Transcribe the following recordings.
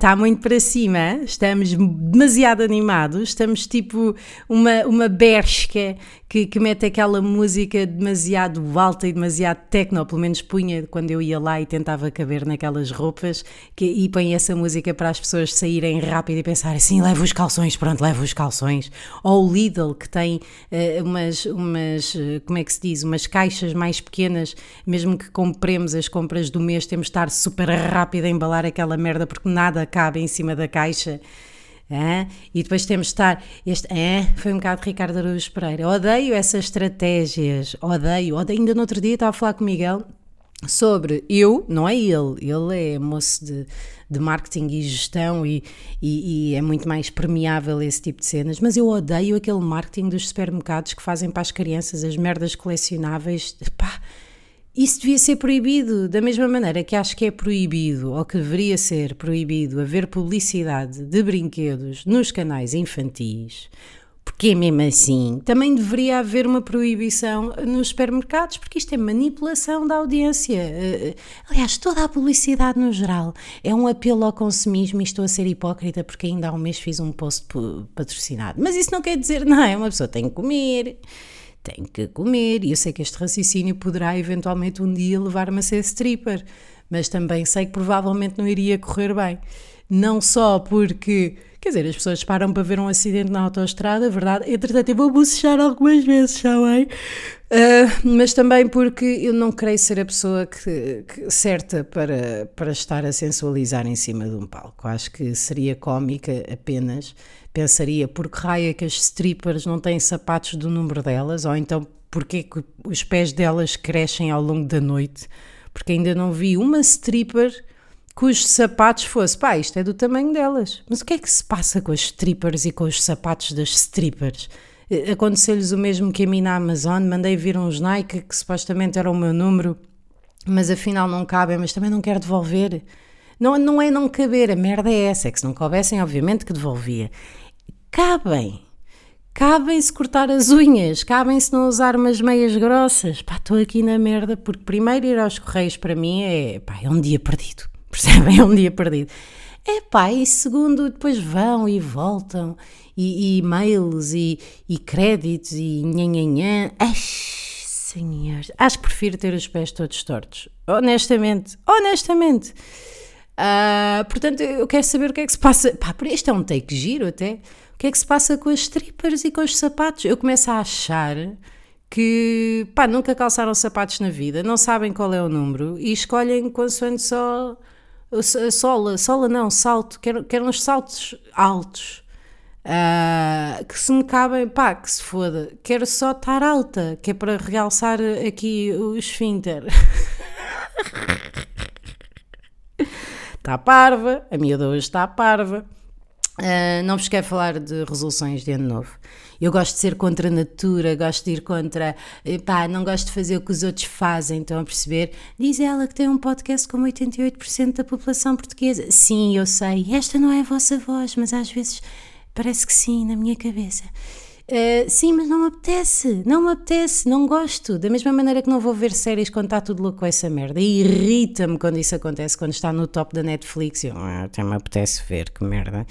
Está muito para cima, estamos demasiado animados, estamos tipo uma, uma bershka que, que mete aquela música demasiado alta e demasiado techno, pelo menos punha quando eu ia lá e tentava caber naquelas roupas, que, e põe essa música para as pessoas saírem rápido e pensar assim, levo os calções, pronto, levo os calções. Ou o Lidl, que tem uh, umas, umas, uh, como é que se diz, umas caixas mais pequenas, mesmo que compremos as compras do mês, temos de estar super rápido a embalar aquela merda porque nada cabe em cima da caixa. E depois temos de estar. Este foi um bocado de Ricardo Araújo Pereira. Odeio essas estratégias. Odeio. odeio. Ainda no outro dia estava a falar com o Miguel sobre eu, não é ele, ele é moço de, de marketing e gestão e, e, e, é muito mais permeável esse tipo de cenas, mas eu odeio aquele marketing dos supermercados que fazem para as crianças as merdas colecionáveis. Pá, isso devia ser proibido, da mesma maneira que acho que é proibido, ou que deveria ser proibido, haver publicidade de brinquedos nos canais infantis, porque é mesmo assim, também deveria haver uma proibição nos supermercados, porque isto é manipulação da audiência. Eh, eh, aliás, toda a publicidade no geral é um apelo ao consumismo e estou a ser hipócrita porque ainda há um mês fiz um post patrocinado. Mas isso não quer dizer, não, é uma pessoa tem que comer tenho que comer, e eu sei que este raciocínio poderá eventualmente um dia levar-me a ser stripper, mas também sei que provavelmente não iria correr bem. Não só porque, quer dizer, as pessoas param para ver um acidente na autoestrada, verdade? Entretanto, eu vou bucejar algumas vezes, já bem? Uh, mas também porque eu não creio ser a pessoa que, que, certa para, para estar a sensualizar em cima de um palco. Acho que seria cómica apenas pensaria por que raio é que as strippers não têm sapatos do número delas, ou então porque que os pés delas crescem ao longo da noite, porque ainda não vi uma stripper cujos sapatos fosse, pá, isto é do tamanho delas. Mas o que é que se passa com as strippers e com os sapatos das strippers? Eh, aconteceu-lhes o mesmo que a mim na Amazon, mandei vir uns Nike que supostamente eram o meu número, mas afinal não cabem, mas também não quero devolver. Não, não é não caber, a merda é essa, é que se não coubessem, obviamente que devolvia cabem. Cabem-se cortar as unhas, cabem-se não usar umas meias grossas. Pá, estou aqui na merda, porque primeiro ir aos correios para mim é, pá, é um dia perdido. Percebem? É um dia perdido. É pá, e segundo, depois vão e voltam, e, e e-mails, e, e créditos, e nhanhanhã. Ai, senhor, acho que prefiro ter os pés todos tortos. Honestamente, honestamente. Uh, portanto, eu quero saber o que é que se passa. Pá, este é um take giro até que é que se passa com as strippers e com os sapatos? Eu começo a achar que, pá, nunca calçaram sapatos na vida, não sabem qual é o número e escolhem consoante só sola, sola não, salto, quero, quero uns saltos altos. Uh, que se me cabem, pá, que se foda, quero só estar alta, que é para realçar aqui o esfíncter. Está parva, a minha de hoje está parva. Uh, não vos quero falar de resoluções de ano novo. Eu gosto de ser contra a natura, gosto de ir contra. Pá, não gosto de fazer o que os outros fazem, estão a perceber? Diz ela que tem um podcast com 88% da população portuguesa. Sim, eu sei, esta não é a vossa voz, mas às vezes parece que sim, na minha cabeça. Uh, sim, mas não me apetece, não me apetece, não gosto. Da mesma maneira que não vou ver séries quando está tudo louco com essa merda. E irrita-me quando isso acontece, quando está no top da Netflix. Eu ah, até me apetece ver, que merda.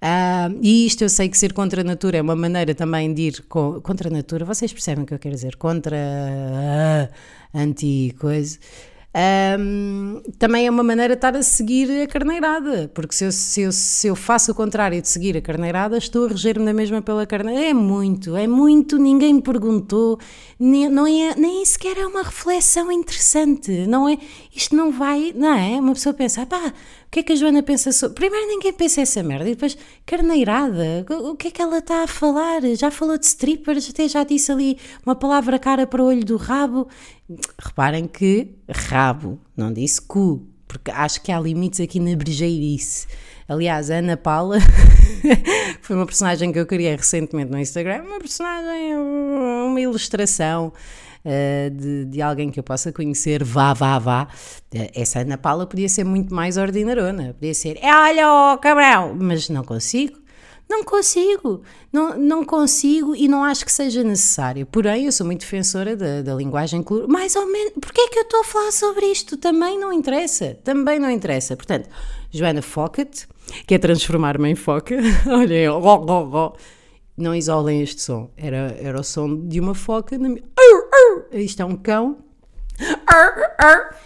Uh, e isto eu sei que ser contra a natura é uma maneira também de ir co contra a natura, vocês percebem o que eu quero dizer? Contra uh, anti-coisa. Um, também é uma maneira de estar a seguir a carneirada, porque se eu, se, eu, se eu faço o contrário de seguir a carneirada, estou a reger-me da mesma pela carneirada. É muito, é muito, ninguém me perguntou, nem, não é, nem sequer é uma reflexão interessante, não é? Isto não vai, não é? Uma pessoa pensa, pá, o que é que a Joana pensa sobre. Primeiro ninguém pensa essa merda, e depois, carneirada, o que é que ela está a falar? Já falou de strippers, até já disse ali uma palavra cara para o olho do rabo. Reparem que rabo, não disse cu, porque acho que há limites aqui na brejeirice. Aliás, a Ana Paula foi uma personagem que eu criei recentemente no Instagram, uma personagem, uma ilustração uh, de, de alguém que eu possa conhecer, vá, vá, vá. Uh, essa Ana Paula podia ser muito mais ordinarona, podia ser, olha, oh, cabrão, mas não consigo. Não consigo, não, não consigo e não acho que seja necessário. Porém, eu sou muito defensora da, da linguagem colorida. Mais ou menos, porquê é que eu estou a falar sobre isto? Também não interessa, também não interessa. Portanto, Joana Focket, que é transformar-me em foca, olhem, oh, oh, oh. não isolem este som, era, era o som de uma foca. Na. Isto é um cão.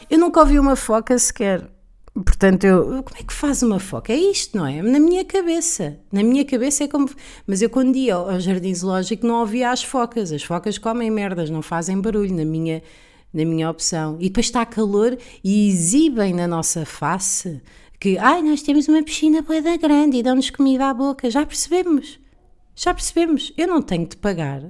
Eu nunca ouvi uma foca sequer. Portanto, eu, como é que faz uma foca? É isto, não é? Na minha cabeça. Na minha cabeça é como. Mas eu, quando ia ao jardim zoológico, não ouvia as focas. As focas comem merdas, não fazem barulho, na minha, na minha opção. E depois está calor e exibem na nossa face que, ai, nós temos uma piscina boeda grande e dão-nos comida à boca. Já percebemos. Já percebemos. Eu não tenho de pagar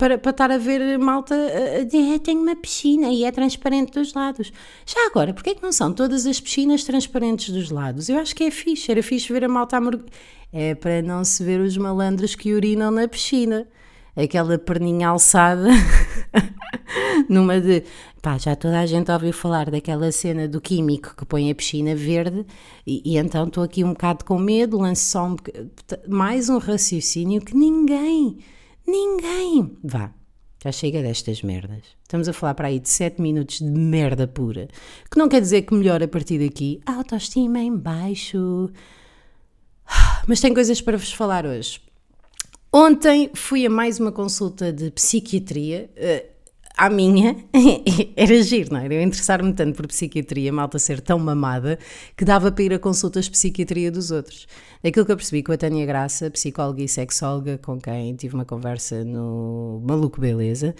para, para estar a ver malta a dizer, tenho uma piscina e é transparente dos lados. Já agora, porquê é que não são todas as piscinas transparentes dos lados? Eu acho que é fixe, era fixe ver a malta a. É para não se ver os malandros que urinam na piscina. Aquela perninha alçada, numa de. Pá, já toda a gente ouviu falar daquela cena do químico que põe a piscina verde, e, e então estou aqui um bocado com medo, lanço só um, mais um raciocínio que ninguém Ninguém! Vá, já chega destas merdas. Estamos a falar para aí de 7 minutos de merda pura. Que não quer dizer que melhor a partir daqui. Autoestima em baixo. Mas tenho coisas para vos falar hoje. Ontem fui a mais uma consulta de psiquiatria. À minha, era giro, não era? Eu interessar-me tanto por psiquiatria, malta ser tão mamada, que dava para ir a consultas de psiquiatria dos outros. Daquilo que eu percebi com a Tânia Graça, psicóloga e sexóloga, com quem tive uma conversa no Maluco Beleza,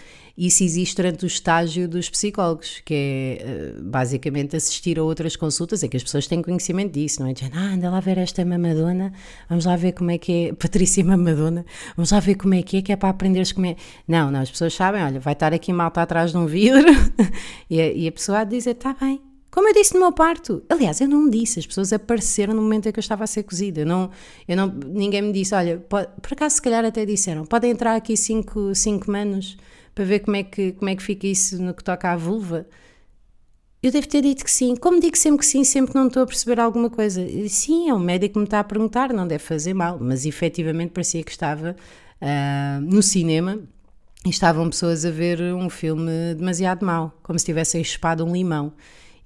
isso existe durante o estágio dos psicólogos, que é eh, basicamente assistir a outras consultas, é que as pessoas têm conhecimento disso, não é? Dizendo, ah, anda lá ver esta mamadona, vamos lá ver como é que é, Patrícia Mamadona, vamos lá ver como é que é, que é para aprenderes como é. Não, não, as pessoas sabem, olha, vai estar aqui malta atrás de um vidro e, a, e a pessoa a dizer, está bem, como eu disse no meu parto. Aliás, eu não disse, as pessoas apareceram no momento em que eu estava a ser cozida. Eu não, eu não, ninguém me disse, olha, pode, por acaso se calhar até disseram, podem entrar aqui cinco, cinco manos para ver como é, que, como é que fica isso no que toca à vulva. Eu devo ter dito que sim. Como digo sempre que sim, sempre que não estou a perceber alguma coisa. sim, é um médico que me está a perguntar, não deve fazer mal. Mas efetivamente parecia que estava uh, no cinema e estavam pessoas a ver um filme demasiado mau, como se tivessem chupado um limão.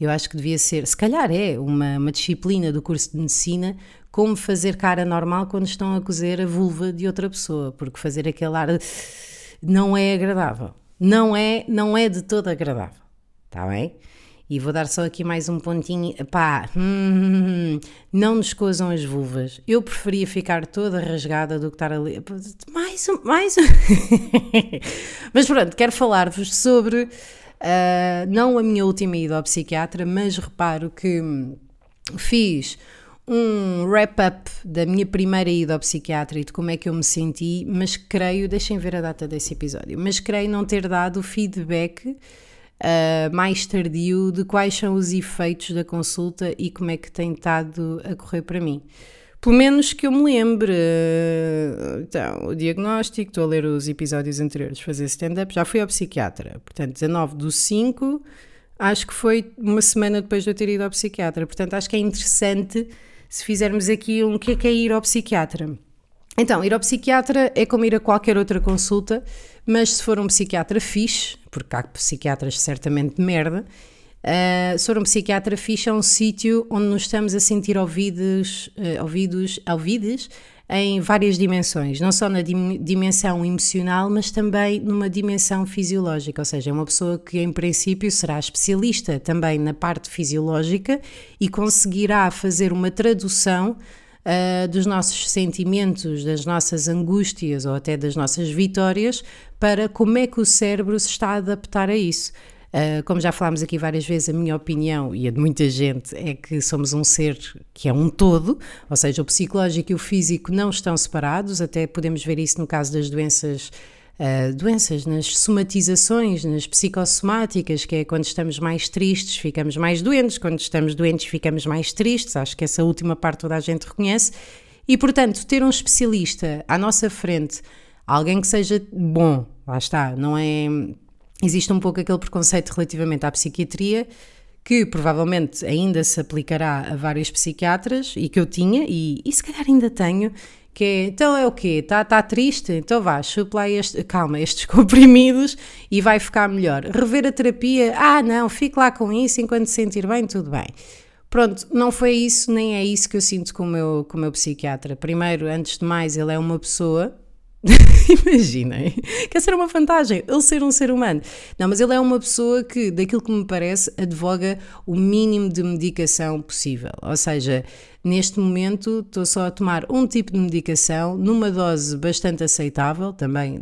Eu acho que devia ser, se calhar é, uma, uma disciplina do curso de medicina como fazer cara normal quando estão a cozer a vulva de outra pessoa, porque fazer aquele ar não é agradável. Não é, não é de todo agradável. Está bem? E vou dar só aqui mais um pontinho. Pá, hum, não nos cozam as vulvas. Eu preferia ficar toda rasgada do que estar ali. Mais um. Mais um. Mas pronto, quero falar-vos sobre Uh, não a minha última ida ao psiquiatra, mas reparo que fiz um wrap-up da minha primeira ida ao psiquiatra e de como é que eu me senti, mas creio, deixem ver a data desse episódio, mas creio não ter dado feedback uh, mais tardio de quais são os efeitos da consulta e como é que tem estado a correr para mim. Pelo menos que eu me lembre. Então, o diagnóstico, estou a ler os episódios anteriores, fazer stand-up, já fui ao psiquiatra. Portanto, 19 do 5, acho que foi uma semana depois de eu ter ido ao psiquiatra. Portanto, acho que é interessante se fizermos aqui um que é que é ir ao psiquiatra. Então, ir ao psiquiatra é como ir a qualquer outra consulta, mas se for um psiquiatra fixe, porque há psiquiatras certamente de merda, Uh, se for um psiquiatra fixe, é um sítio onde nos estamos a sentir ouvidos, uh, ouvidos, ouvidos em várias dimensões, não só na dim dimensão emocional, mas também numa dimensão fisiológica, ou seja, é uma pessoa que em princípio será especialista também na parte fisiológica e conseguirá fazer uma tradução uh, dos nossos sentimentos, das nossas angústias ou até das nossas vitórias para como é que o cérebro se está a adaptar a isso. Uh, como já falámos aqui várias vezes, a minha opinião e a de muita gente é que somos um ser que é um todo, ou seja, o psicológico e o físico não estão separados, até podemos ver isso no caso das doenças. Uh, doenças, nas somatizações, nas psicossomáticas, que é quando estamos mais tristes, ficamos mais doentes, quando estamos doentes, ficamos mais tristes. Acho que essa última parte toda a gente reconhece. E, portanto, ter um especialista à nossa frente, alguém que seja bom, lá está, não é existe um pouco aquele preconceito relativamente à psiquiatria que provavelmente ainda se aplicará a vários psiquiatras e que eu tinha e, e se calhar ainda tenho, que é, então é o quê? Está tá triste? Então vá, chupa lá este, calma, estes comprimidos e vai ficar melhor. Rever a terapia? Ah, não, fique lá com isso, enquanto se sentir bem, tudo bem. Pronto, não foi isso, nem é isso que eu sinto com o meu, com o meu psiquiatra. Primeiro, antes de mais, ele é uma pessoa Imaginem, quer ser uma vantagem, ele ser um ser humano. Não, mas ele é uma pessoa que, daquilo que me parece, advoga o mínimo de medicação possível. Ou seja, neste momento estou só a tomar um tipo de medicação, numa dose bastante aceitável, também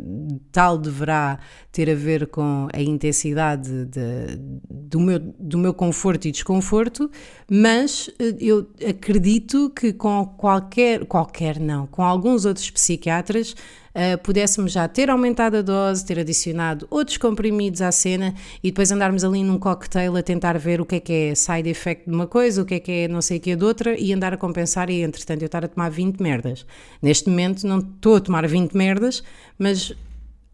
tal deverá ter a ver com a intensidade de, do, meu, do meu conforto e desconforto, mas eh, eu acredito que com qualquer, qualquer não, com alguns outros psiquiatras uh, pudéssemos já ter aumentado a dose, ter adicionado outros comprimidos à cena e depois andarmos ali num cocktail a tentar ver o que é que é side effect de uma coisa, o que é que é não sei o que é de outra e andar a compensar e entretanto eu estar a tomar 20 merdas. Neste momento não estou a tomar 20 merdas, mas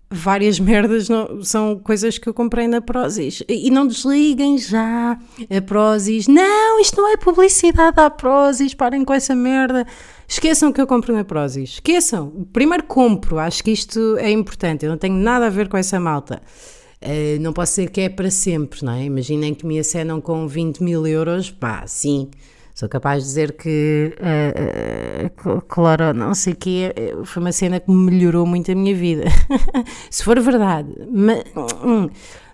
várias merdas não, são coisas que eu comprei na Prozis. E não desliguem já a Prozis. Não, isto não é publicidade da Prozis, parem com essa merda. Esqueçam que eu compro na Prozis. Esqueçam. Primeiro compro, acho que isto é importante. Eu não tenho nada a ver com essa malta. Uh, não posso ser que é para sempre, não é? Imaginem que me acenam com 20 mil euros, pá, sim. Sou capaz de dizer que uh, uh, claro, não sei o que foi uma cena que melhorou muito a minha vida. Se for verdade. Mas, hum,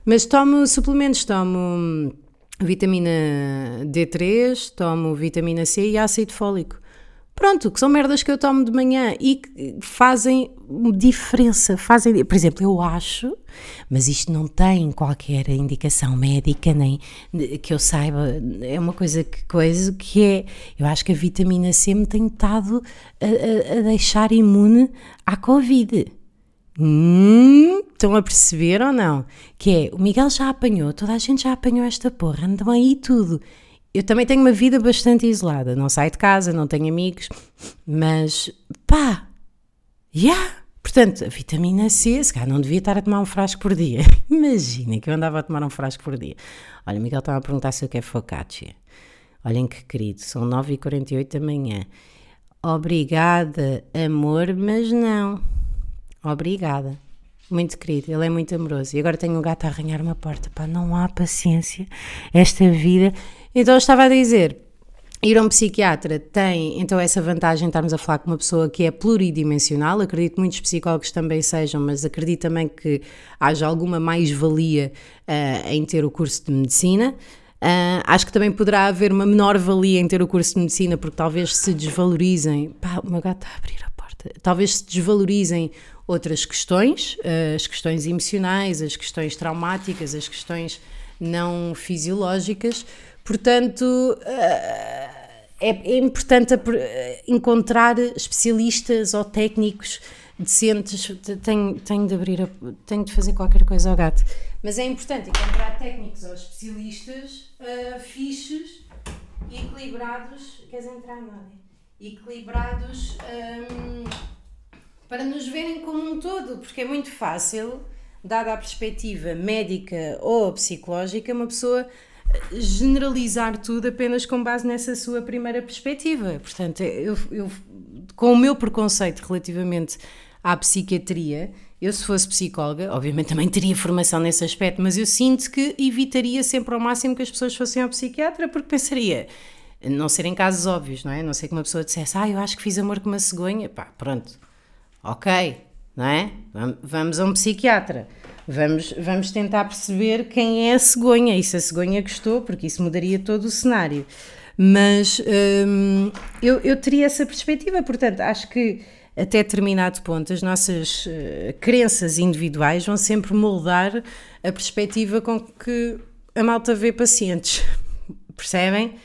mas tomo suplementos, tomo vitamina D3, tomo vitamina C e ácido fólico. Pronto, que são merdas que eu tomo de manhã e que fazem diferença. Fazem, por exemplo, eu acho, mas isto não tem qualquer indicação médica, nem que eu saiba, é uma coisa que, coisa que é, eu acho que a vitamina C me tem estado a, a, a deixar imune à Covid. Hum, estão a perceber ou não? Que é, o Miguel já apanhou, toda a gente já apanhou esta porra, andam aí tudo eu também tenho uma vida bastante isolada. Não saio de casa, não tenho amigos, mas pá, yeah. Portanto, a vitamina C, se calhar não devia estar a tomar um frasco por dia. Imaginem que eu andava a tomar um frasco por dia. Olha, Miguel estava a perguntar se eu quero focaccia. Olhem que querido, são 9h48 da manhã. Obrigada, amor, mas não. Obrigada. Muito querido, ele é muito amoroso. E agora tenho um gato a arranhar uma porta. Pá, não há paciência. Esta vida então eu estava a dizer, Ir a um psiquiatra tem então essa vantagem de estarmos a falar com uma pessoa que é pluridimensional, acredito que muitos psicólogos também sejam, mas acredito também que haja alguma mais-valia uh, em ter o curso de medicina. Uh, acho que também poderá haver uma menor valia em ter o curso de medicina, porque talvez se desvalorizem. Pá, o meu gato está a abrir a porta. Talvez se desvalorizem outras questões, uh, as questões emocionais, as questões traumáticas, as questões não fisiológicas, Portanto, eh, é, é importante encontrar especialistas ou técnicos decentes. Tenho, tenho de abrir, a, tenho de fazer qualquer coisa ao gato. Mas é importante encontrar técnicos ou especialistas uh, fixes e equilibrados. Queres entrar, Nádia? Equilibrados um, para nos verem como um todo, porque é muito fácil, dada a perspectiva médica ou psicológica, uma pessoa generalizar tudo apenas com base nessa sua primeira perspectiva. Portanto, eu, eu, com o meu preconceito relativamente à psiquiatria, eu se fosse psicóloga, obviamente também teria formação nesse aspecto, mas eu sinto que evitaria sempre ao máximo que as pessoas fossem ao psiquiatra, porque pensaria, não serem casos óbvios, não é? Não sei que uma pessoa dissesse, ah, eu acho que fiz amor com uma cegonha, pá, pronto, ok, não é? Vamos a um psiquiatra. Vamos, vamos tentar perceber quem é a cegonha e se a cegonha gostou, porque isso mudaria todo o cenário. Mas hum, eu, eu teria essa perspectiva, portanto, acho que até determinado ponto as nossas uh, crenças individuais vão sempre moldar a perspectiva com que a malta vê pacientes. Percebem?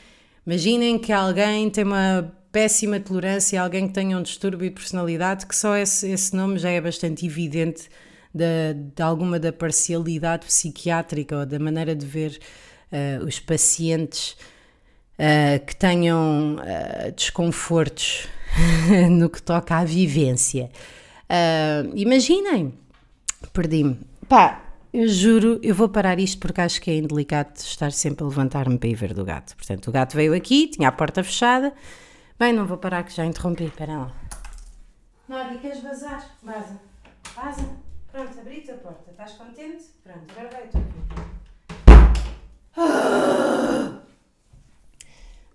Imaginem que alguém tem uma péssima tolerância, alguém que tenha um distúrbio de personalidade, que só esse, esse nome já é bastante evidente de, de alguma da parcialidade psiquiátrica ou da maneira de ver uh, os pacientes uh, que tenham uh, desconfortos no que toca à vivência. imaginem, perdi-me. Pá, eu juro, eu vou parar isto porque acho que é indelicado estar sempre a levantar-me para ir ver do gato. Portanto, o gato veio aqui, tinha a porta fechada. Bem, não vou parar que já interrompi, espera lá. Nódia, queres vazar? Vaza. Vaza. Pronto, abri a porta. Estás contente? Pronto, agora vai o teu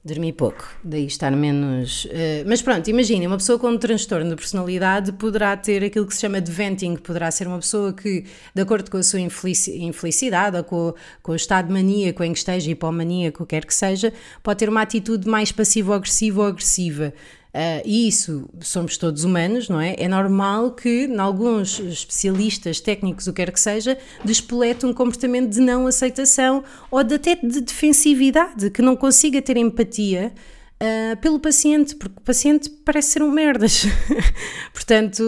Dormi pouco, daí estar menos. Uh, mas pronto, imagine, uma pessoa com um transtorno de personalidade poderá ter aquilo que se chama de venting, poderá ser uma pessoa que, de acordo com a sua infelicidade ou com, com o estado maníaco em que esteja, hipomaníaco, quer que seja, pode ter uma atitude mais passivo-agressiva ou agressiva. Uh, e isso, somos todos humanos, não é? É normal que, em alguns especialistas, técnicos, o que quer que seja, despolete um comportamento de não aceitação ou de, até de defensividade, que não consiga ter empatia uh, pelo paciente, porque o paciente parece ser um merdas. Portanto,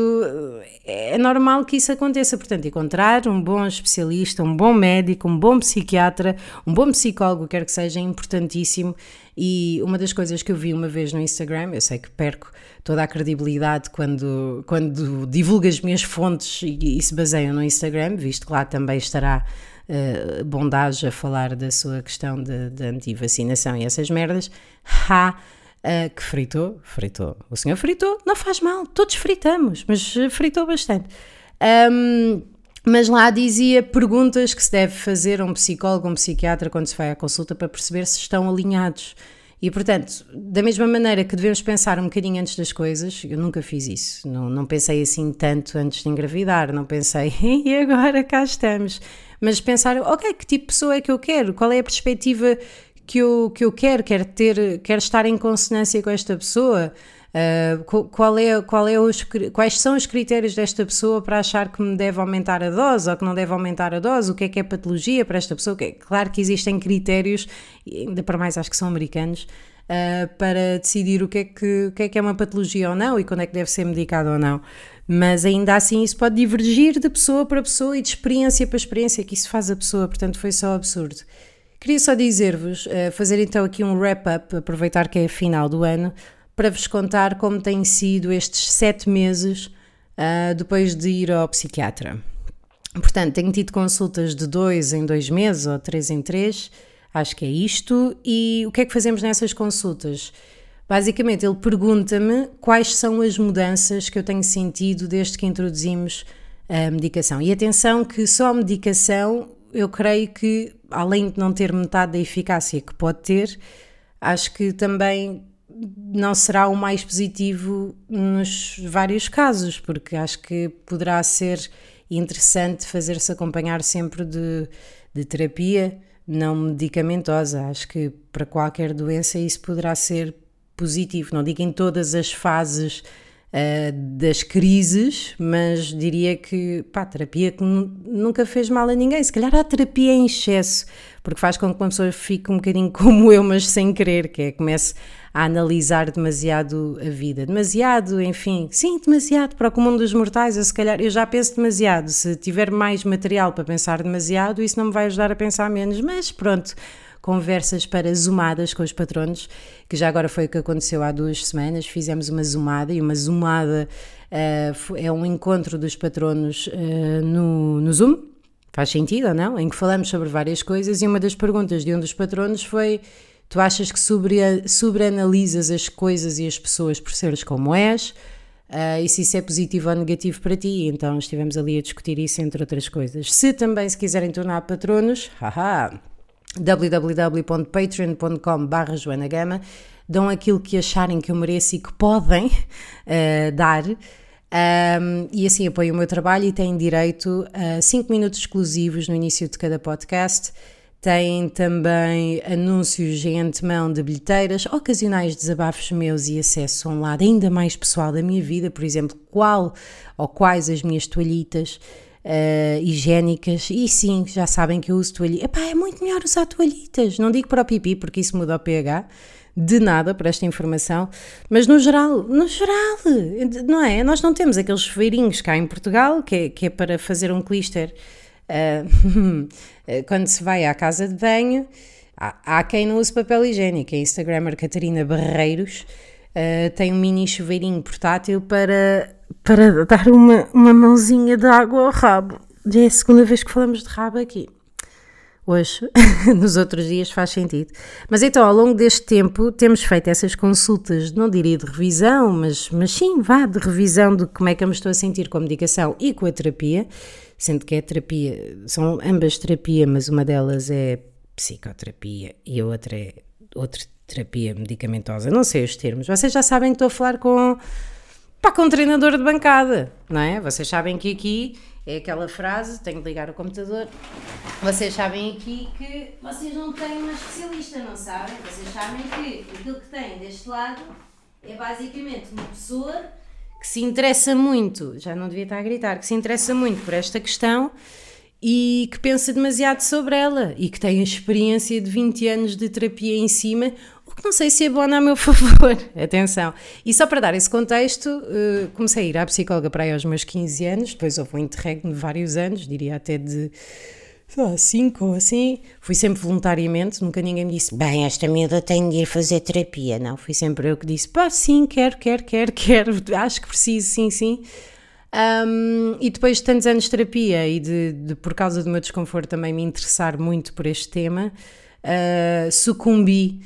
é normal que isso aconteça. Portanto, encontrar um bom especialista, um bom médico, um bom psiquiatra, um bom psicólogo, quer que seja, é importantíssimo. E uma das coisas que eu vi uma vez no Instagram, eu sei que perco toda a credibilidade quando, quando divulgo as minhas fontes e, e se baseiam no Instagram, visto que lá também estará uh, bondage a falar da sua questão de, de anti-vacinação e essas merdas. Ha! Uh, que fritou, fritou. O senhor fritou, não faz mal, todos fritamos, mas eh, fritou bastante. Um, mas lá dizia perguntas que se deve fazer a um psicólogo, a um psiquiatra quando se vai à consulta para perceber se estão alinhados. E, portanto, da mesma maneira que devemos pensar um bocadinho antes das coisas, eu nunca fiz isso, não, não pensei assim tanto antes de engravidar, não pensei, e agora cá estamos. Mas pensar, ok, que tipo de pessoa é que eu quero? Qual é a perspectiva que eu, que eu quero? Quero, ter, quero estar em consonância com esta pessoa? Uh, qual é, qual é os, quais são os critérios desta pessoa para achar que me deve aumentar a dose ou que não deve aumentar a dose? O que é que é patologia para esta pessoa? Claro que existem critérios, ainda para mais acho que são americanos, uh, para decidir o que, é que, o que é que é uma patologia ou não e quando é que deve ser medicado ou não. Mas ainda assim isso pode divergir de pessoa para pessoa e de experiência para experiência, que isso faz a pessoa, portanto foi só absurdo. Queria só dizer-vos, uh, fazer então aqui um wrap-up, aproveitar que é a final do ano, para vos contar como têm sido estes sete meses uh, depois de ir ao psiquiatra. Portanto, tenho tido consultas de dois em dois meses ou três em três, acho que é isto. E o que é que fazemos nessas consultas? Basicamente, ele pergunta-me quais são as mudanças que eu tenho sentido desde que introduzimos a medicação. E atenção que só a medicação, eu creio que, além de não ter metade da eficácia que pode ter, acho que também não será o mais positivo nos vários casos, porque acho que poderá ser interessante fazer-se acompanhar sempre de, de terapia não medicamentosa. Acho que para qualquer doença isso poderá ser positivo. Não digo em todas as fases uh, das crises, mas diria que pá, terapia que nunca fez mal a ninguém. Se calhar a terapia em excesso, porque faz com que uma pessoa fique um bocadinho como eu, mas sem querer, que é comece a analisar demasiado a vida. Demasiado, enfim, sim, demasiado para o comum dos mortais. Eu, se calhar, eu já penso demasiado. Se tiver mais material para pensar demasiado, isso não me vai ajudar a pensar menos. Mas pronto, conversas para zoomadas com os patronos, que já agora foi o que aconteceu há duas semanas. Fizemos uma zoomada e uma zoomada uh, é um encontro dos patronos uh, no, no Zoom. Faz sentido ou não? Em que falamos sobre várias coisas e uma das perguntas de um dos patronos foi Tu achas que sobre, sobreanalisas as coisas e as pessoas por seres como és? Uh, e se isso é positivo ou negativo para ti? Então estivemos ali a discutir isso, entre outras coisas. Se também se quiserem tornar patronos, haha, www.patreon.com barra Joana Gama, dão aquilo que acharem que eu mereço e que podem uh, dar. Um, e assim apoiam o meu trabalho e têm direito a 5 minutos exclusivos no início de cada podcast tem também anúncios em antemão de bilheteiras, ocasionais desabafos meus e acesso a um lado ainda mais pessoal da minha vida, por exemplo, qual ou quais as minhas toalhitas uh, higiênicas. E sim, já sabem que eu uso toalhitas. Epá, é muito melhor usar toalhitas. Não digo para o pipi, porque isso muda o pH. De nada para esta informação, mas no geral, no geral, não é? Nós não temos aqueles chuveirinhos cá em Portugal que é, que é para fazer um clister Uh, quando se vai à casa de banho, há, há, quem não use papel higiênico. A Instagrammer Catarina Barreiros uh, tem um mini chuveirinho portátil para, para dar uma, uma mãozinha de água ao rabo. Já é a segunda vez que falamos de rabo aqui. hoje, nos outros dias faz sentido. Mas então, ao longo deste tempo, temos feito essas consultas, não diria de revisão, mas, mas sim, vá, de revisão de como é que eu me estou a sentir com a medicação e com a terapia, sendo que é terapia, são ambas terapia, mas uma delas é psicoterapia e a outra é outra terapia medicamentosa. Não sei os termos. Vocês já sabem que estou a falar com, pá, com um treinador de bancada, não é? Vocês sabem que aqui é aquela frase, tenho de ligar o computador. Vocês sabem aqui que vocês não têm uma especialista, não sabem? Vocês sabem que aquilo que têm deste lado é basicamente uma pessoa que se interessa muito, já não devia estar a gritar, que se interessa muito por esta questão e que pensa demasiado sobre ela e que tem a experiência de 20 anos de terapia em cima, não sei se bom a meu favor. Atenção. E só para dar esse contexto, uh, comecei a ir à psicóloga para aí aos meus 15 anos, depois houve um interregno de vários anos, diria até de 5 ou assim. Fui sempre voluntariamente, nunca ninguém me disse, bem, esta miúda tem de ir fazer terapia. Não, fui sempre eu que disse, pá, sim, quero, quero, quero, quero, acho que preciso, sim, sim. Um, e depois de tantos anos de terapia e de, de, por causa do meu desconforto também me interessar muito por este tema, uh, sucumbi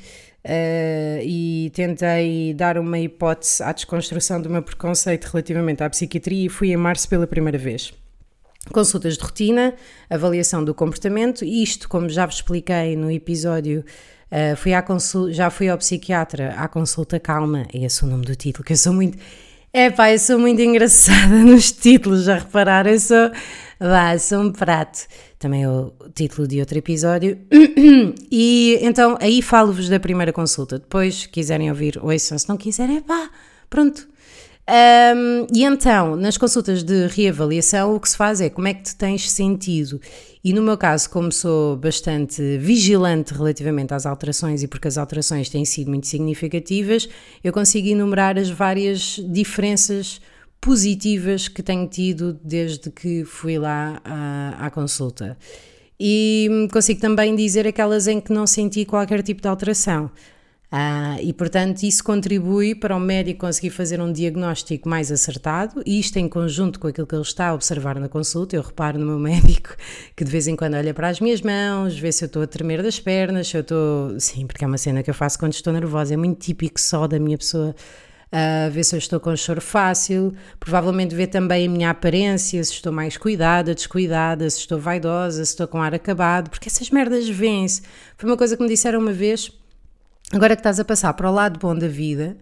uh, e tentei dar uma hipótese à desconstrução do meu preconceito relativamente à psiquiatria e fui em março pela primeira vez. Consultas de rotina, avaliação do comportamento, isto, como já vos expliquei no episódio Uh, fui já fui ao psiquiatra à consulta calma, é esse o nome do título, que eu sou muito é pá, eu sou muito engraçada nos títulos, já repararam? Eu sou. Vá, sou um prato. Também é o título de outro episódio. E então aí falo-vos da primeira consulta. Depois, se quiserem ouvir, ouçam. Se não quiserem, é pá, pronto. Um, e então, nas consultas de reavaliação, o que se faz é como é que te tens sentido. E no meu caso, como sou bastante vigilante relativamente às alterações e porque as alterações têm sido muito significativas, eu consigo enumerar as várias diferenças positivas que tenho tido desde que fui lá à, à consulta. E consigo também dizer aquelas em que não senti qualquer tipo de alteração. Ah, e, portanto, isso contribui para o médico conseguir fazer um diagnóstico mais acertado, e isto em conjunto com aquilo que ele está a observar na consulta. Eu reparo no meu médico que de vez em quando olha para as minhas mãos, vê se eu estou a tremer das pernas, se eu estou. Sim, porque é uma cena que eu faço quando estou nervosa, é muito típico só da minha pessoa. Uh, ver se eu estou com choro fácil, provavelmente ver também a minha aparência, se estou mais cuidada, descuidada, se estou vaidosa, se estou com ar acabado, porque essas merdas vêm-se. Foi uma coisa que me disseram uma vez Agora que estás a passar para o lado bom da vida,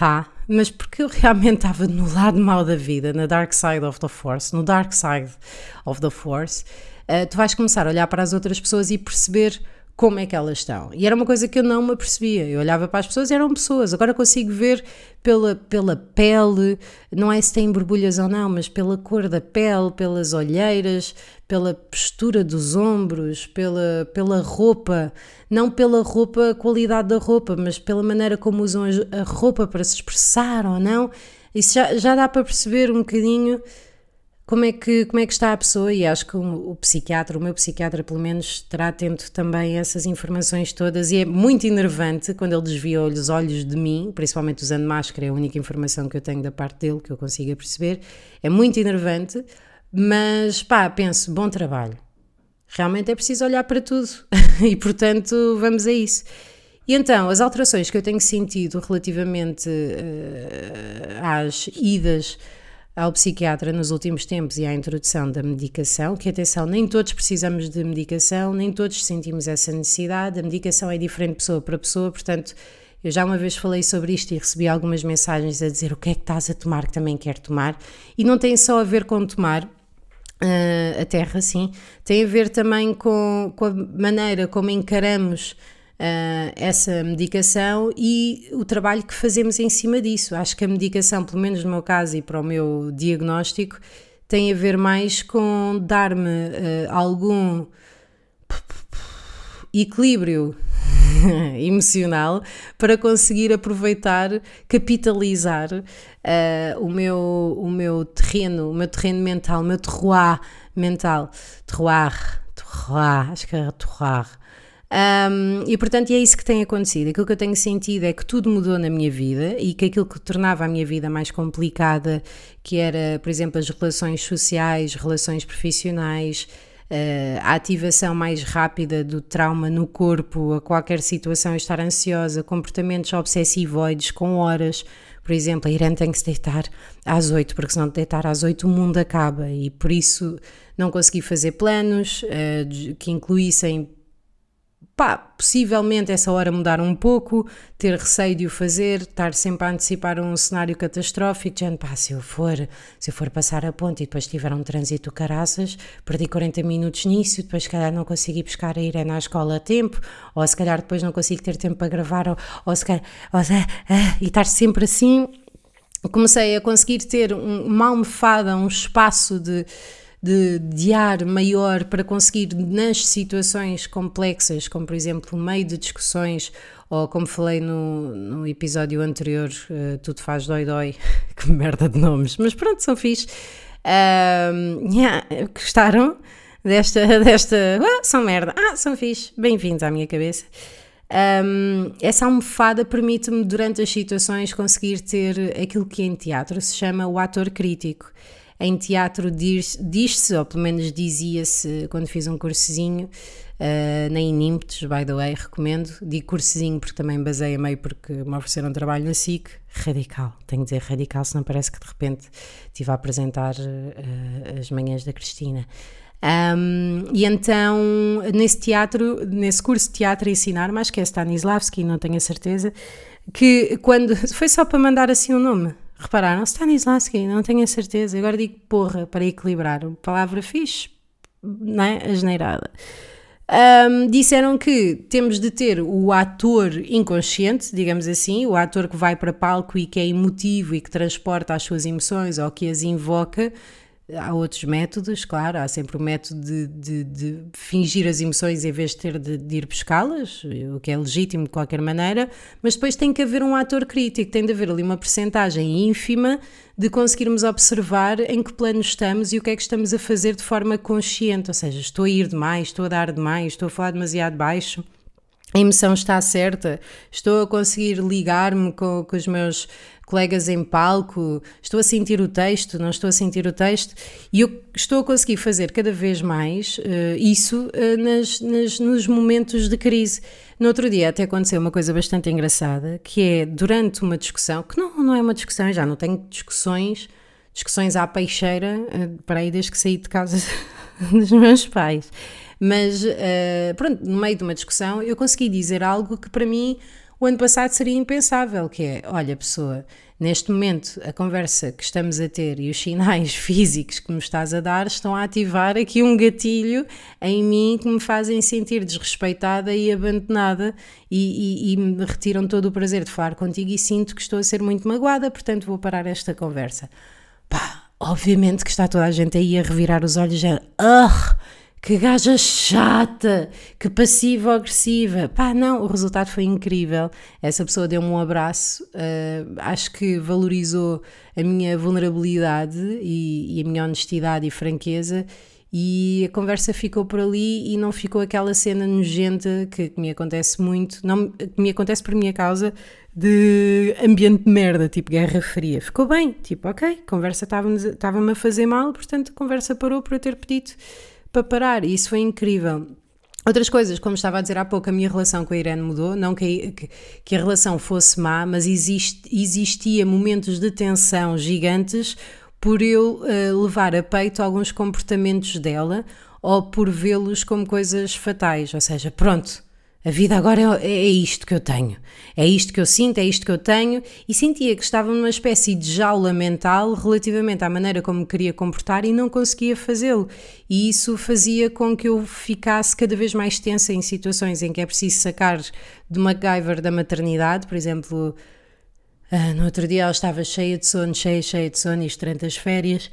ha, mas porque eu realmente estava no lado mau da vida, na dark side of the force, no dark side of the force, uh, tu vais começar a olhar para as outras pessoas e perceber como é que elas estão. E era uma coisa que eu não me apercebia. Eu olhava para as pessoas e eram pessoas. Agora consigo ver pela, pela pele, não é se têm borbulhas ou não, mas pela cor da pele, pelas olheiras, pela postura dos ombros, pela, pela roupa. Não pela roupa, qualidade da roupa, mas pela maneira como usam a roupa para se expressar ou não. Isso já, já dá para perceber um bocadinho como é que, como é que está a pessoa e acho que o, o, psiquiatra, o meu psiquiatra pelo menos, estará atento também essas informações todas e é muito enervante quando ele desvia os olhos de mim, principalmente usando máscara, é a única informação que eu tenho da parte dele que eu consiga perceber, é muito enervante, mas pá, penso, bom trabalho. Realmente é preciso olhar para tudo e portanto vamos a isso. E então, as alterações que eu tenho sentido relativamente uh, às idas ao psiquiatra nos últimos tempos e à introdução da medicação, que atenção, nem todos precisamos de medicação, nem todos sentimos essa necessidade, a medicação é diferente pessoa para pessoa, portanto, eu já uma vez falei sobre isto e recebi algumas mensagens a dizer o que é que estás a tomar que também quero tomar, e não tem só a ver com tomar, Uh, a Terra, sim, tem a ver também com, com a maneira como encaramos uh, essa medicação e o trabalho que fazemos em cima disso. Acho que a medicação, pelo menos no meu caso e para o meu diagnóstico, tem a ver mais com dar-me uh, algum equilíbrio emocional para conseguir aproveitar, capitalizar uh, o, meu, o meu terreno, o meu terreno mental, o meu terroir mental. Terroir, terroir, acho que é terroir um, e portanto é isso que tem acontecido. Aquilo que eu tenho sentido é que tudo mudou na minha vida e que aquilo que tornava a minha vida mais complicada, que era, por exemplo, as relações sociais, relações profissionais, uh, a ativação mais rápida do trauma no corpo, a qualquer situação, estar ansiosa, comportamentos obsessivoides com horas. Por exemplo, a Irene tem que se deitar às 8, porque se não deitar às 8 o mundo acaba e por isso não consegui fazer planos uh, que incluíssem pá, possivelmente essa hora mudar um pouco, ter receio de o fazer, estar sempre a antecipar um cenário catastrófico, dizendo, pá, se eu for, se eu for passar a ponte e depois tiver um trânsito caraças, perdi 40 minutos nisso, depois se calhar não consegui buscar a Irene à escola a tempo, ou se calhar depois não consigo ter tempo para gravar, ou, ou se calhar, ou, ah, e estar sempre assim, comecei a conseguir ter um, uma almofada, um espaço de de, de ar maior para conseguir, nas situações complexas, como por exemplo, no meio de discussões, ou como falei no, no episódio anterior, uh, Tudo Faz Dói Dói, que merda de nomes, mas pronto, são fixe. Uh, yeah, gostaram desta, desta, ah, são merda, ah, são fixe, bem-vindos à minha cabeça. Um, essa almofada permite-me, durante as situações, conseguir ter aquilo que em teatro se chama o ator crítico. Em teatro diz-se, ou pelo menos dizia-se quando fiz um cursozinho, uh, na Inimptos, by the way, recomendo. Digo cursozinho porque também baseia meio porque me ofereceram trabalho na SIC. Radical, tenho de dizer radical, senão parece que de repente estive a apresentar uh, as manhãs da Cristina. Um, e então, nesse teatro, nesse curso de teatro ensinar, mas que é Stanislavski, não tenho a certeza, que quando. Foi só para mandar assim o um nome Repararam? Stanislavski, não tenho a certeza. Agora digo porra para equilibrar. Palavra fixe, não é? A. Um, disseram que temos de ter o ator inconsciente, digamos assim, o ator que vai para palco e que é emotivo e que transporta as suas emoções ou que as invoca, Há outros métodos, claro, há sempre o método de, de, de fingir as emoções em vez de ter de, de ir buscá-las, o que é legítimo de qualquer maneira, mas depois tem que haver um ator crítico, tem de haver ali uma percentagem ínfima de conseguirmos observar em que plano estamos e o que é que estamos a fazer de forma consciente, ou seja, estou a ir demais, estou a dar demais, estou a falar demasiado baixo a emoção está certa, estou a conseguir ligar-me com, com, os meus colegas em palco, estou a sentir o texto, não estou a sentir o texto, e eu estou a conseguir fazer cada vez mais uh, isso uh, nas, nas, nos momentos de crise. No outro dia até aconteceu uma coisa bastante engraçada, que é durante uma discussão, que não, não é uma discussão, já não tenho discussões, discussões à peixeira, uh, para aí desde que saí de casa dos meus pais. Mas, uh, pronto, no meio de uma discussão, eu consegui dizer algo que para mim o ano passado seria impensável, que é, olha pessoa, neste momento a conversa que estamos a ter e os sinais físicos que me estás a dar estão a ativar aqui um gatilho em mim que me fazem sentir desrespeitada e abandonada e, e, e me retiram todo o prazer de falar contigo e sinto que estou a ser muito magoada, portanto vou parar esta conversa. Pá, obviamente que está toda a gente aí a revirar os olhos e ah, que gaja chata, que passiva-agressiva. Pá, não, o resultado foi incrível. Essa pessoa deu-me um abraço, uh, acho que valorizou a minha vulnerabilidade e, e, a minha honestidade e franqueza. E a conversa ficou por ali e não ficou aquela cena nojenta que, que me acontece muito, não, que me acontece por minha causa, de ambiente de merda, tipo Guerra Fria. Ficou bem, tipo, ok, conversa estava-me a fazer mal, portanto a conversa parou por eu ter pedido para parar, e isso foi incrível. Outras coisas, como estava a dizer há pouco, a minha relação com a Irene mudou, não que, que, a relação fosse má, mas exist, existia momentos de tensão gigantes por eu uh, levar a peito alguns comportamentos dela ou por vê-los como coisas fatais, ou seja, pronto, a vida agora é, é, isto que eu tenho, é isto que eu sinto, é isto que eu tenho, e sentia que estava numa espécie de jaula mental relativamente à maneira como me queria comportar e não conseguia fazê-lo. E isso fazia com que eu ficasse cada vez mais tensa em situações em que é preciso sacar de MacGyver da maternidade, por exemplo. Uh, no outro dia ela estava cheia de sono, cheia, cheia de sono, isto durante as férias,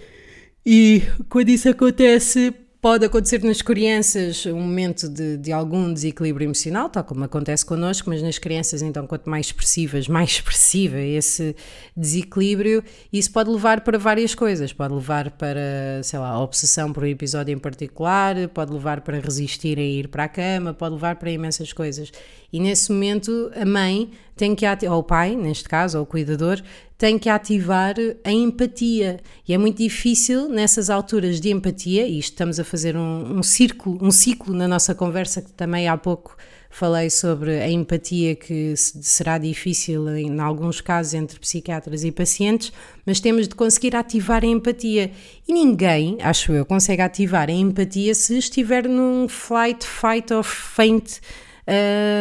e quando isso acontece, Pode acontecer nas crianças um momento de, de, algum desequilíbrio emocional, tal como acontece connosco, mas nas crianças, então, quanto mais expressivas, mais expressiva esse desequilíbrio, isso pode levar para várias coisas. Pode levar para, sei lá, obsessão por um episódio em particular, pode levar para resistir a ir para a cama, pode levar para imensas coisas. E nesse momento, a mãe tem que ou o pai, neste caso, ou o cuidador, tem que ativar a empatia. E é muito difícil nessas alturas de empatia, e estamos a fazer um, um círculo, um ciclo na nossa conversa que também há pouco falei sobre a empatia que será difícil em alguns casos entre psiquiatras e pacientes, mas temos de conseguir ativar a empatia. E ninguém, acho eu, consegue ativar a empatia se estiver num flight, fight or faint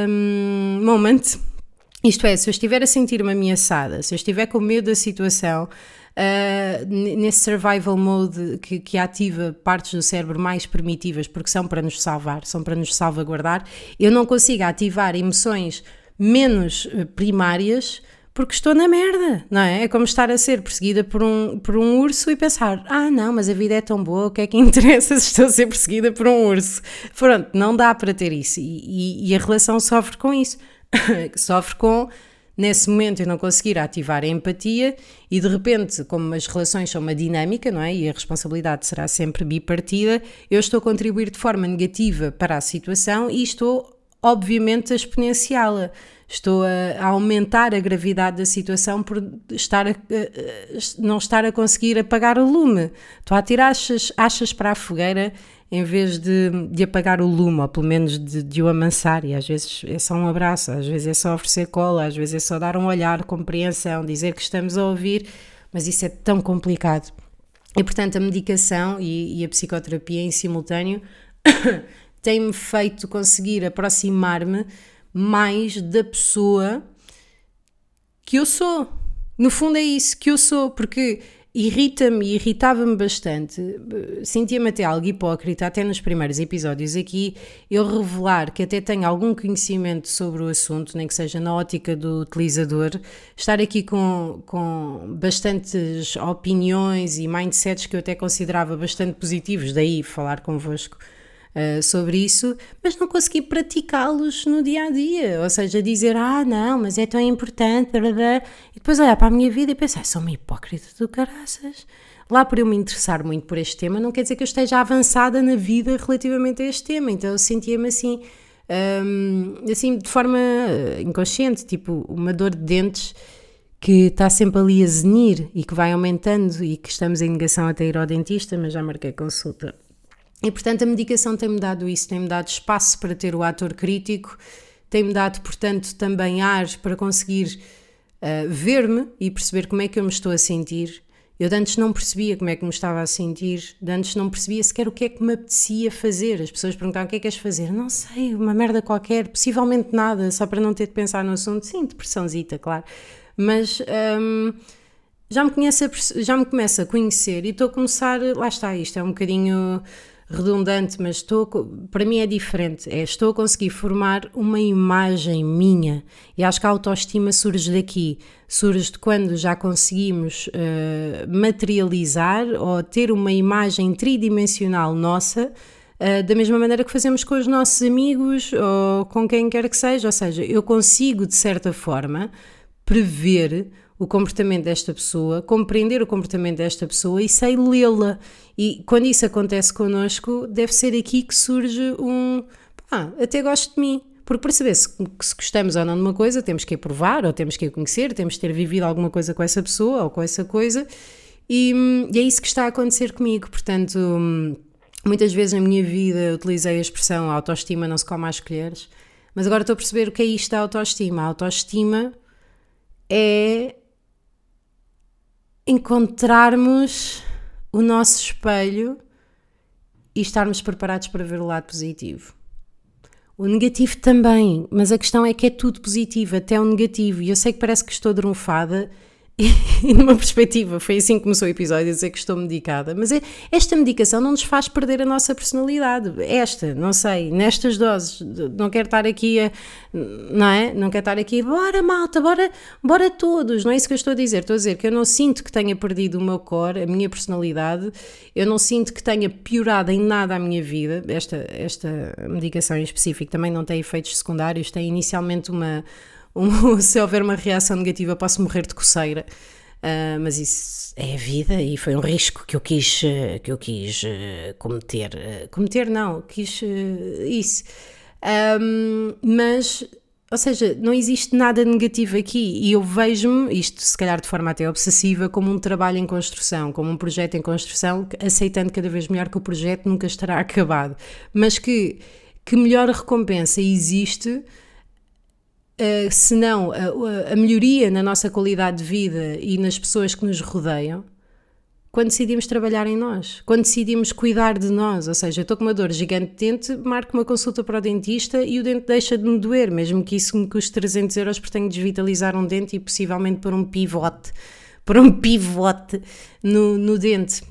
um, moment. Isto é, se eu estiver a sentir-me ameaçada, se eu estiver com medo da situação, uh, nesse survival mode que, que, ativa partes do cérebro mais primitivas, porque são para nos salvar, são para nos salvaguardar, eu não consigo ativar emoções menos ah, primárias porque estou na merda, não é? É como estar a ser perseguida por um, por um urso e pensar: ah, não, mas a vida é tão boa, o que é que interessa se estou a ser perseguida por um urso? Pronto, não dá para ter isso e, e, e a relação sofre com isso. sofre com nesse momento eu não conseguir ativar a empatia e de repente, como as relações são uma dinâmica, não é? E a responsabilidade será sempre bipartida, eu estou a contribuir de forma negativa para a situação e estou, obviamente, a exponenciá-la. Estou a, aumentar a gravidade da situação por estar a, a, não estar a conseguir apagar o lume. Estou a tirar achas, achas para a fogueira em vez de, de apagar o lume, ou pelo menos de, de o amansar. E às vezes é só um abraço, às vezes é só oferecer cola, às vezes é só dar um olhar, compreensão, dizer que estamos a ouvir, mas isso é tão complicado. E portanto, a medicação e, e a psicoterapia em simultâneo tem-me feito conseguir aproximar-me mais da pessoa que eu sou. No fundo, é isso que eu sou, porque irrita-me e irritava-me bastante. Sentia-me até algo hipócrita, até nos primeiros episódios aqui, eu revelar que até tenho algum conhecimento sobre o assunto, nem que seja na ótica do utilizador, estar aqui com, com bastantes opiniões e mindsets que eu até considerava bastante positivos, daí falar convosco uh, sobre isso, mas não consegui praticá-los no dia a dia. Ou seja, dizer, ah, não, mas é tão importante, blá, blá, e depois olhar para a minha vida e pensar, sou uma hipócrita do caraças. Lá por eu me interessar muito por este tema, não quer dizer que eu esteja avançada na vida relativamente a este tema. Então eu sentia-me assim, um, assim, de forma eh, inconsciente, tipo uma dor de dentes que está sempre ali a zenir e que vai aumentando e que estamos em negação até ir ao dentista, mas já marquei consulta e portanto a medicação tem-me dado isso, tem-me dado espaço para ter o ator crítico, tem-me dado, portanto, também ar para conseguir uh, ver-me e perceber como é que eu me estou a sentir. Eu de antes não percebia como é que me estava a sentir, de antes não percebia sequer o que é que me apetecia fazer. As pessoas perguntavam o que é que queres fazer? Não sei, uma merda qualquer, possivelmente nada, só para não ter de pensar no assunto. Sim, depressãozita, claro. Mas. Um, já me, conhece a, já me começa a conhecer e estou a começar, lá está, isto é um bocadinho redundante, mas estou, para mim é diferente. É, estou a conseguir formar uma imagem minha e acho que a autoestima surge daqui. Surge de quando já conseguimos uh, materializar ou ter uma imagem tridimensional nossa. Uh, da mesma maneira que fazemos com os nossos amigos ou com quem quer que seja, ou seja, eu consigo de certa forma prever o comportamento desta pessoa, compreender o comportamento desta pessoa e sei lê-la. E quando isso acontece connosco, deve ser aqui que surge um. Ah, até gosto de mim. Porque para saber se, se gostamos ou não de uma coisa, temos que a provar, ou temos que a conhecer, temos que ter vivido alguma coisa com essa pessoa ou com essa coisa. E, e é isso que está a acontecer comigo. Portanto, muitas vezes na minha vida utilizei a expressão autoestima não se come às colheres, mas agora estou a perceber o que é isto da autoestima. A autoestima é encontrarmos o nosso espelho e estarmos preparados para ver o lado positivo. O negativo também, mas a questão é que é tudo positivo, até o negativo. E eu sei que parece que estou drunfada e numa perspectiva, foi assim que começou o episódio, a dizer que estou medicada, mas é, esta medicação não nos faz perder a nossa personalidade. Esta, não sei, nestas doses, não quero estar aqui a, não é? Não quero estar aqui, bora malta, bora, bora todos, não é isso que eu estou a dizer. Estou a dizer que eu não sinto que tenha perdido o meu core, a minha personalidade, eu não sinto que tenha piorado em nada a minha vida. Esta, esta medicação em específico também não tem efeitos secundários, tem inicialmente uma um, se houver uma reação negativa, posso morrer de coceira. Uh, mas isso é a vida e foi um risco que eu quis, que eu quis uh, cometer. Uh, cometer, não, quis isso. Um, mas ou seja, não existe nada negativo aqui e eu vejo-me, isto se calhar de forma até obsessiva, como um trabalho em construção, como um projeto em construção, aceitando cada vez melhor que o projeto nunca estará acabado, mas que, que melhor recompensa existe uh, se não a, a melhoria na nossa qualidade de vida e nas pessoas que nos rodeiam quando decidimos trabalhar em nós, quando decidimos cuidar de nós, ou seja, eu estou com uma dor gigante de dente, marco uma consulta para o dentista e o dente deixa de me doer, mesmo que isso me custe 300 euros porque tenho de desvitalizar um dente e possivelmente por um pivote, por um pivote no, no dente.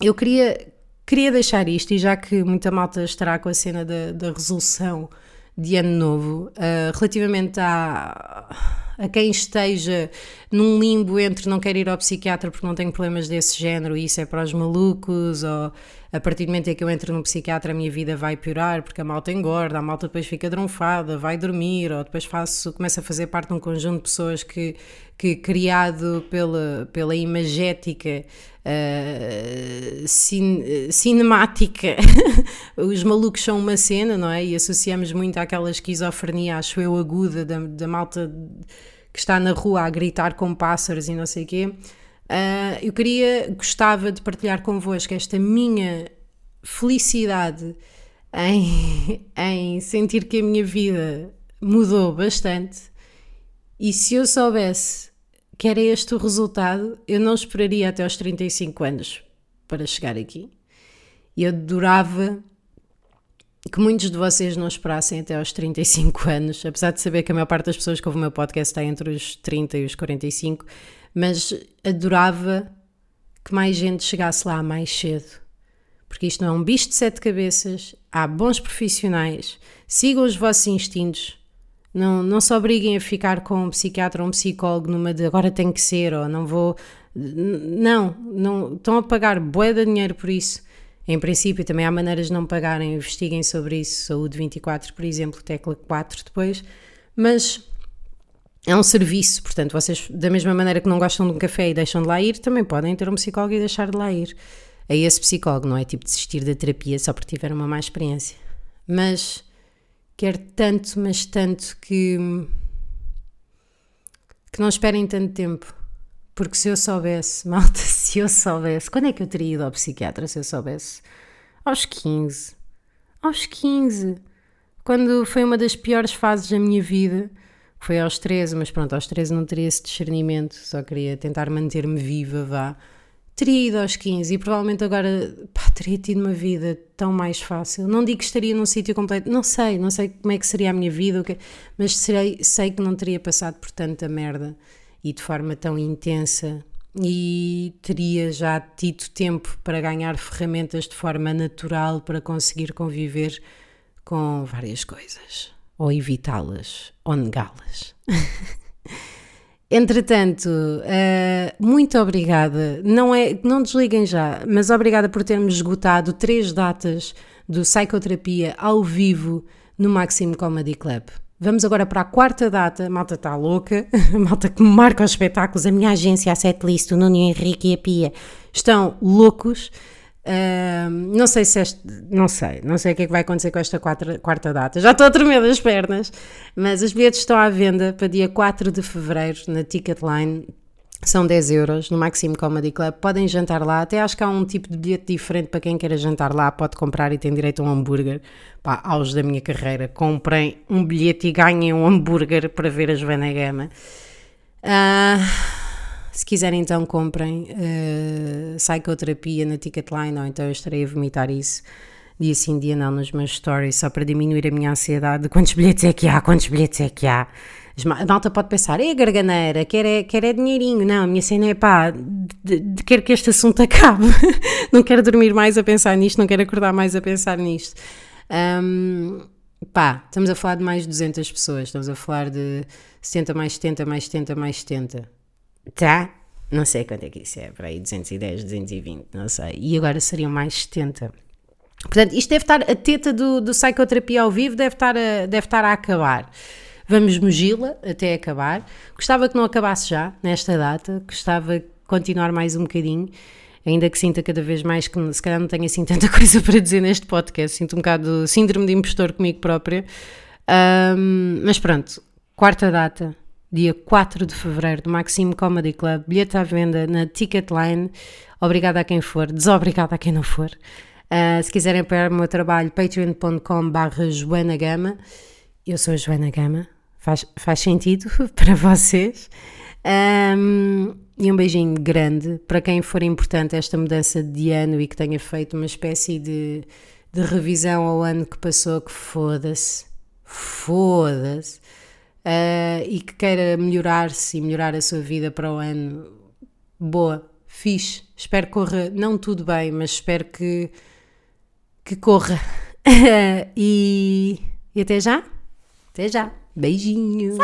Eu queria, queria deixar isto, e já que muita malta estará com a cena da, da resolução de ano novo, uh, relativamente à a quem esteja num limbo entre não quero ir ao psiquiatra porque não tenho problemas desse género e isso é para os malucos, ou a partir do momento em que eu entro num psiquiatra a minha vida vai piorar porque a malta engorda, a malta depois fica dronfada, vai dormir, ou depois faço, começo a fazer parte de um conjunto de pessoas que, que criado pela, pela imagética Uh, cin cinemática. Os malucos são uma cena, não é? E associamos muito àquela esquizofrenia, acho eu, aguda da, da malta que está na rua a gritar com pássaros e não sei o quê. Uh, eu queria, gostava de partilhar convosco esta minha felicidade em, em sentir que a minha vida mudou bastante. E se eu soubesse que era este o resultado, eu não esperaria até aos 35 anos para chegar aqui. Eu adorava que muitos de vocês não esperassem até aos 35 anos, apesar de saber que a maior parte das pessoas que ouvem o meu podcast está entre os 30 e os 45, mas adorava que mais gente chegasse lá mais cedo. Porque isto não é um bicho de sete cabeças, há bons profissionais, sigam os vossos instintos, não, não se obriguem a ficar com um psiquiatra ou um psicólogo numa de agora tem que ser ou não vou. Não, não estão a pagar bué de dinheiro por isso. Em princípio, também há maneiras de não pagarem, investiguem sobre isso. Saúde 24, por exemplo, tecla 4 depois. Mas é um serviço, portanto, vocês, da mesma maneira que não gostam de um café e deixam de lá ir, também podem ter um psicólogo e deixar de lá ir. A esse psicólogo, não é tipo desistir da terapia só porque tiveram uma má experiência. Mas Quero tanto, mas tanto que. que não esperem tanto tempo. Porque se eu soubesse, malta, se eu soubesse. Quando é que eu teria ido ao psiquiatra se eu soubesse? Aos 15. Aos 15. Quando foi uma das piores fases da minha vida. Foi aos 13, mas pronto, aos 13 não teria esse discernimento, só queria tentar manter-me viva, vá teria ido aos 15 e provavelmente agora pá, teria tido uma vida tão mais fácil. Não digo que estaria num sítio completo, não sei, não sei como é que seria a minha vida, mas sei, sei que não teria passado por tanta merda e de forma tão intensa e teria já tido tempo para ganhar ferramentas de forma natural para conseguir conviver com várias coisas ou evitá-las ou negá-las. Entretanto, uh, muito obrigada. Não, é, não desliguem já, mas obrigada por termos esgotado três datas do Psicoterapia ao vivo no Maxim Comedy Club. Vamos agora para a quarta data. A malta está louca. A malta que marca os espetáculos. A minha agência, a Setlist, o Nuno Henrique e a Pia estão loucos. Uh, não sei se este, não sei, não sei o que é que vai acontecer com esta quarta, quarta data. Já estou a tremer das pernas, mas os bilhetes estão à venda para dia 4 de fevereiro na Ticketline. São 10 euros no Maxime Comedy Club. Podem jantar lá. Até acho que há um tipo de bilhete diferente para quem queira jantar lá. Pode comprar e tem direito a um hambúrguer. Pá, auge da minha carreira. Comprem um bilhete e ganhem um hambúrguer para ver a Joana Gama. Uh, se quiserem, então comprem uh, psicoterapia na Ticketline, ou então eu estarei a vomitar isso dia sim, dia não, nos meus stories, só para diminuir a minha ansiedade. Quantos bilhetes é que há? Quantos bilhetes é que há? A malta pode pensar, é garganeira, quer é, quer é dinheirinho. Não, a minha cena é pá, de, de, quero que este assunto acabe. não quero dormir mais a pensar nisto, não quero acordar mais a pensar nisto. Um, pá, estamos a falar de mais de 200 pessoas, estamos a falar de 70 mais 70 mais 70 mais 70 tá? Não sei quanto é que isso é, para aí 210, 220, não sei. E agora seriam mais 70. Portanto, isto deve estar, a teta do, do psicoterapia ao vivo deve estar a, deve estar a acabar. Vamos mogi-la até acabar. Gostava que não acabasse já, nesta data. Gostava de continuar mais um bocadinho, ainda que sinta cada vez mais que se calhar não tenho assim tanta coisa para dizer neste podcast. Sinto um bocado síndrome de impostor comigo própria. Um, mas pronto, quarta data, dia 4 de fevereiro, do Maxime Comedy Club, bilhete à venda na Ticketline. Obrigada a quem for, desobrigada a quem não for. Uh, se quiserem apoiar o meu trabalho, patreon.com.br Joana Gama. Eu sou a Joana Gama, faz, faz sentido para vocês. Um, e um beijinho grande para quem for importante esta mudança de ano e que tenha feito uma espécie de, de revisão ao ano que passou, que foda-se, foda-se, uh, e que queira melhorar-se e melhorar a sua vida para o ano. Boa, fixe. Espero que corra, não tudo bem, mas espero que, que corra. e, e até já. Até já. Beijinhos.